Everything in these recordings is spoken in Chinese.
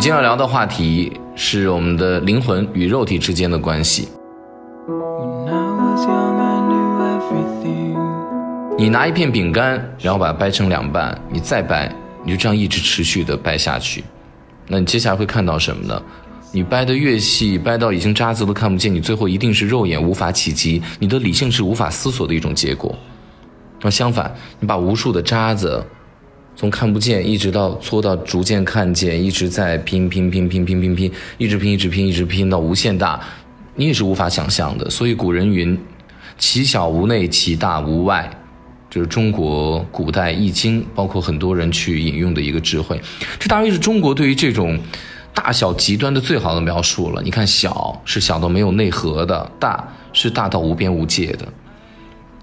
今天要聊的话题是我们的灵魂与肉体之间的关系。你拿一片饼干，然后把它掰成两半，你再掰，你就这样一直持续的掰下去。那你接下来会看到什么呢？你掰的越细，掰到已经渣子都看不见，你最后一定是肉眼无法企及，你的理性是无法思索的一种结果。那相反，你把无数的渣子从看不见一直到搓到逐渐看见，一直在拼拼拼拼拼拼拼，一直拼一直拼一直拼到无限大，你也是无法想象的。所以古人云：“其小无内，其大无外。”就是中国古代易经，包括很多人去引用的一个智慧。这大约是中国对于这种大小极端的最好的描述了。你看，小是小到没有内核的，大是大到无边无界的。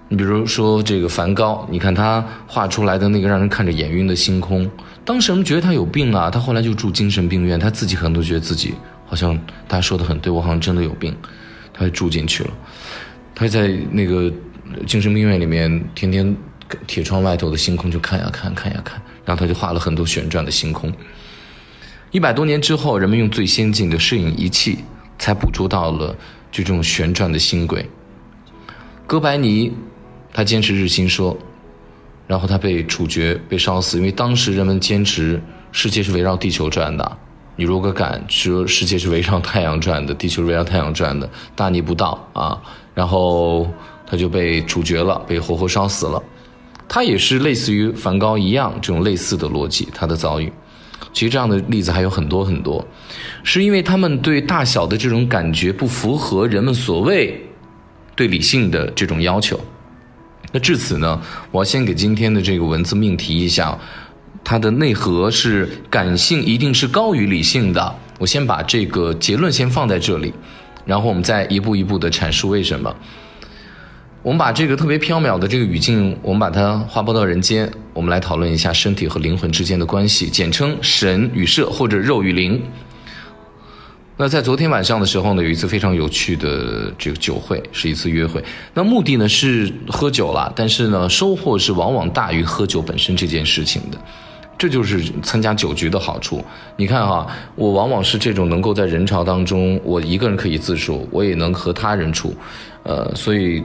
你比如说这个梵高，你看他画出来的那个让人看着眼晕的星空，当时人们觉得他有病啊，他后来就住精神病院，他自己可能都觉得自己好像他说的很对，我好像真的有病，他就住进去了，他在那个。精神病院里面，天天铁窗外头的星空就看呀看，看呀看，然后他就画了很多旋转的星空。一百多年之后，人们用最先进的摄影仪器，才捕捉到了就这种旋转的星轨。哥白尼，他坚持日心说，然后他被处决、被烧死，因为当时人们坚持世界是围绕地球转的。你如果敢说世界是围绕太阳转的，地球围绕太阳转的，大逆不道啊！然后。他就被处决了，被活活烧死了。他也是类似于梵高一样这种类似的逻辑，他的遭遇。其实这样的例子还有很多很多，是因为他们对大小的这种感觉不符合人们所谓对理性的这种要求。至此呢，我要先给今天的这个文字命题一下，它的内核是感性一定是高于理性的。我先把这个结论先放在这里，然后我们再一步一步的阐述为什么。我们把这个特别缥缈的这个语境，我们把它划拨到人间，我们来讨论一下身体和灵魂之间的关系，简称神与社或者肉与灵。那在昨天晚上的时候呢，有一次非常有趣的这个酒会，是一次约会。那目的呢是喝酒了，但是呢收获是往往大于喝酒本身这件事情的。这就是参加酒局的好处。你看哈，我往往是这种能够在人潮当中，我一个人可以自处，我也能和他人处，呃，所以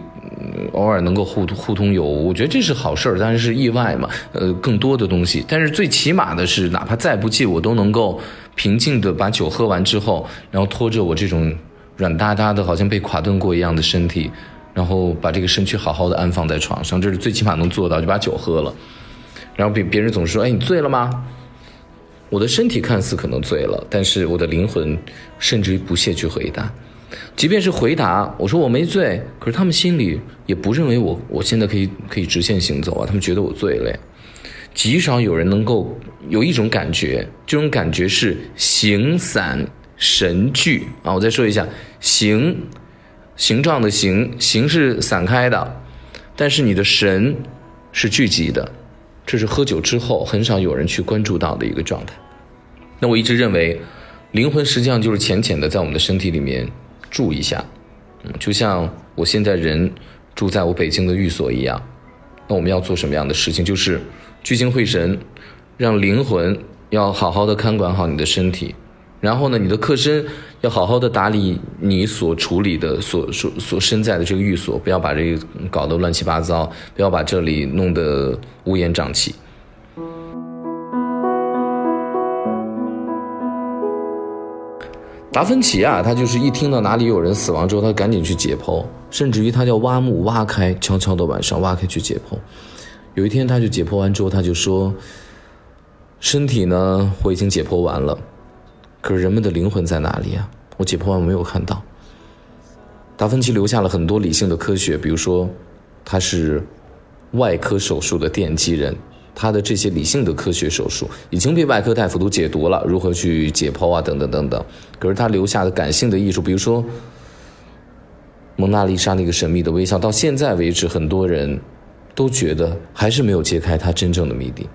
偶尔能够互互通有无，我觉得这是好事儿，但是是意外嘛。呃，更多的东西，但是最起码的是，哪怕再不济，我都能够平静的把酒喝完之后，然后拖着我这种软哒哒的，好像被垮顿过一样的身体，然后把这个身躯好好的安放在床上，这是最起码能做到，就把酒喝了。然后别别人总是说：“哎，你醉了吗？”我的身体看似可能醉了，但是我的灵魂甚至于不屑去回答。即便是回答我说我没醉，可是他们心里也不认为我我现在可以可以直线行走啊，他们觉得我醉了呀。极少有人能够有一种感觉，这种感觉是形散神聚啊。我再说一下，形形状的形形是散开的，但是你的神是聚集的。这是喝酒之后很少有人去关注到的一个状态。那我一直认为，灵魂实际上就是浅浅的在我们的身体里面住一下，嗯，就像我现在人住在我北京的寓所一样。那我们要做什么样的事情？就是聚精会神，让灵魂要好好的看管好你的身体。然后呢，你的客身要好好的打理你所处理的、所所所身在的这个寓所，不要把这个搞得乱七八糟，不要把这里弄得乌烟瘴气。达芬奇啊，他就是一听到哪里有人死亡之后，他赶紧去解剖，甚至于他叫挖墓挖开，悄悄的晚上挖开去解剖。有一天，他就解剖完之后，他就说：“身体呢，我已经解剖完了。”可是人们的灵魂在哪里啊？我解剖完没有看到。达芬奇留下了很多理性的科学，比如说，他是外科手术的奠基人，他的这些理性的科学手术已经被外科大夫都解读了，如何去解剖啊，等等等等。可是他留下的感性的艺术，比如说蒙娜丽莎那个神秘的微笑，到现在为止，很多人都觉得还是没有揭开他真正的谜底。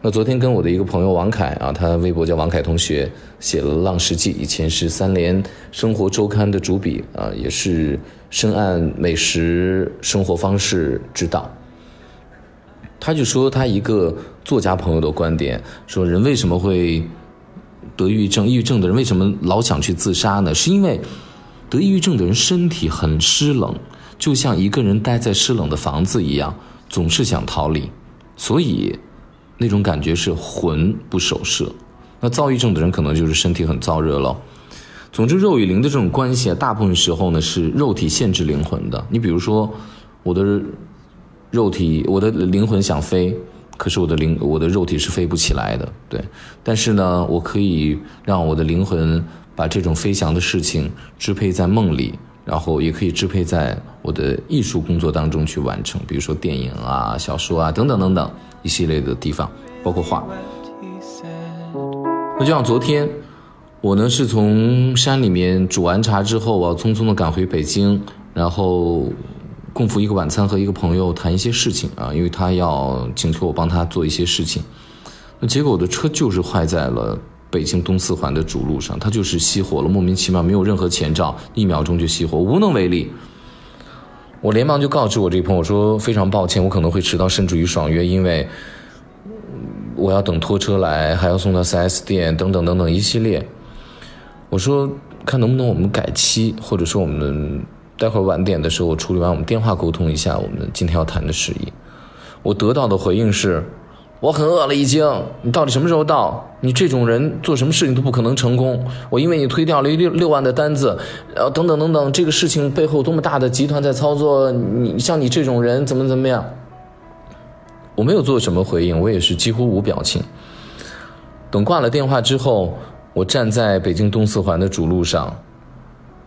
那昨天跟我的一个朋友王凯啊，他微博叫王凯同学，写了《浪世记》，以前是三联生活周刊的主笔啊，也是深谙美食生活方式之道。他就说他一个作家朋友的观点，说人为什么会得抑郁症，抑郁症的人为什么老想去自杀呢？是因为得抑郁症的人身体很湿冷，就像一个人待在湿冷的房子一样，总是想逃离，所以那种感觉是魂不守舍。那躁郁症的人可能就是身体很燥热了。总之，肉与灵的这种关系啊，大部分时候呢是肉体限制灵魂的。你比如说，我的肉体，我的灵魂想飞。可是我的灵，我的肉体是飞不起来的，对。但是呢，我可以让我的灵魂把这种飞翔的事情支配在梦里，然后也可以支配在我的艺术工作当中去完成，比如说电影啊、小说啊等等等等一系列的地方，包括画。那就像昨天，我呢是从山里面煮完茶之后，我要匆匆的赶回北京，然后。共赴一个晚餐，和一个朋友谈一些事情啊，因为他要请求我帮他做一些事情。那结果我的车就是坏在了北京东四环的主路上，它就是熄火了，莫名其妙，没有任何前兆，一秒钟就熄火，无能为力。我连忙就告知我这朋友说，非常抱歉，我可能会迟到，甚至于爽约，因为我要等拖车来，还要送到 4S 店，等等等等一系列。我说，看能不能我们改期，或者说我们。待会儿晚点的时候，我处理完，我们电话沟通一下我们今天要谈的事宜。我得到的回应是，我很饿了，已经。你到底什么时候到？你这种人做什么事情都不可能成功。我因为你推掉了六六万的单子，然后等等等等，这个事情背后多么大的集团在操作？你像你这种人怎么怎么样？我没有做什么回应，我也是几乎无表情。等挂了电话之后，我站在北京东四环的主路上。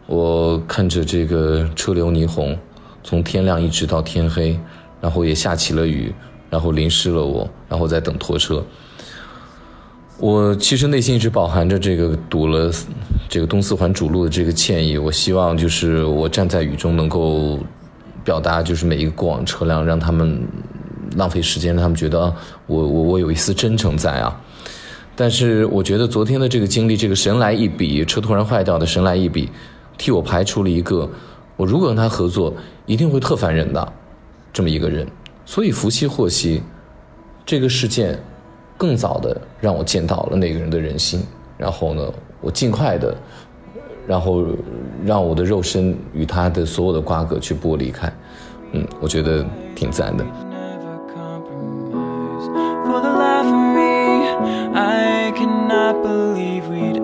我看着这个车流霓虹，从天亮一直到天黑，然后也下起了雨，然后淋湿了我，然后在等拖车。我其实内心一直饱含着这个堵了这个东四环主路的这个歉意。我希望就是我站在雨中能够表达，就是每一个过往车辆，让他们浪费时间，让他们觉得我我我有一丝真诚在啊。但是我觉得昨天的这个经历，这个神来一笔，车突然坏掉的神来一笔。替我排除了一个，我如果跟他合作，一定会特烦人的，这么一个人。所以福兮祸兮，这个事件，更早的让我见到了那个人的人心。然后呢，我尽快的，然后让我的肉身与他的所有的瓜葛去剥离开。嗯，我觉得挺自然的。I cannot believe we